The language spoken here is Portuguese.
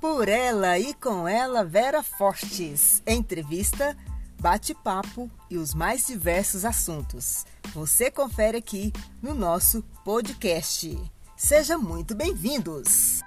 Por ela e com ela, Vera Fortes. Entrevista, bate-papo e os mais diversos assuntos. Você confere aqui no nosso podcast. Sejam muito bem-vindos!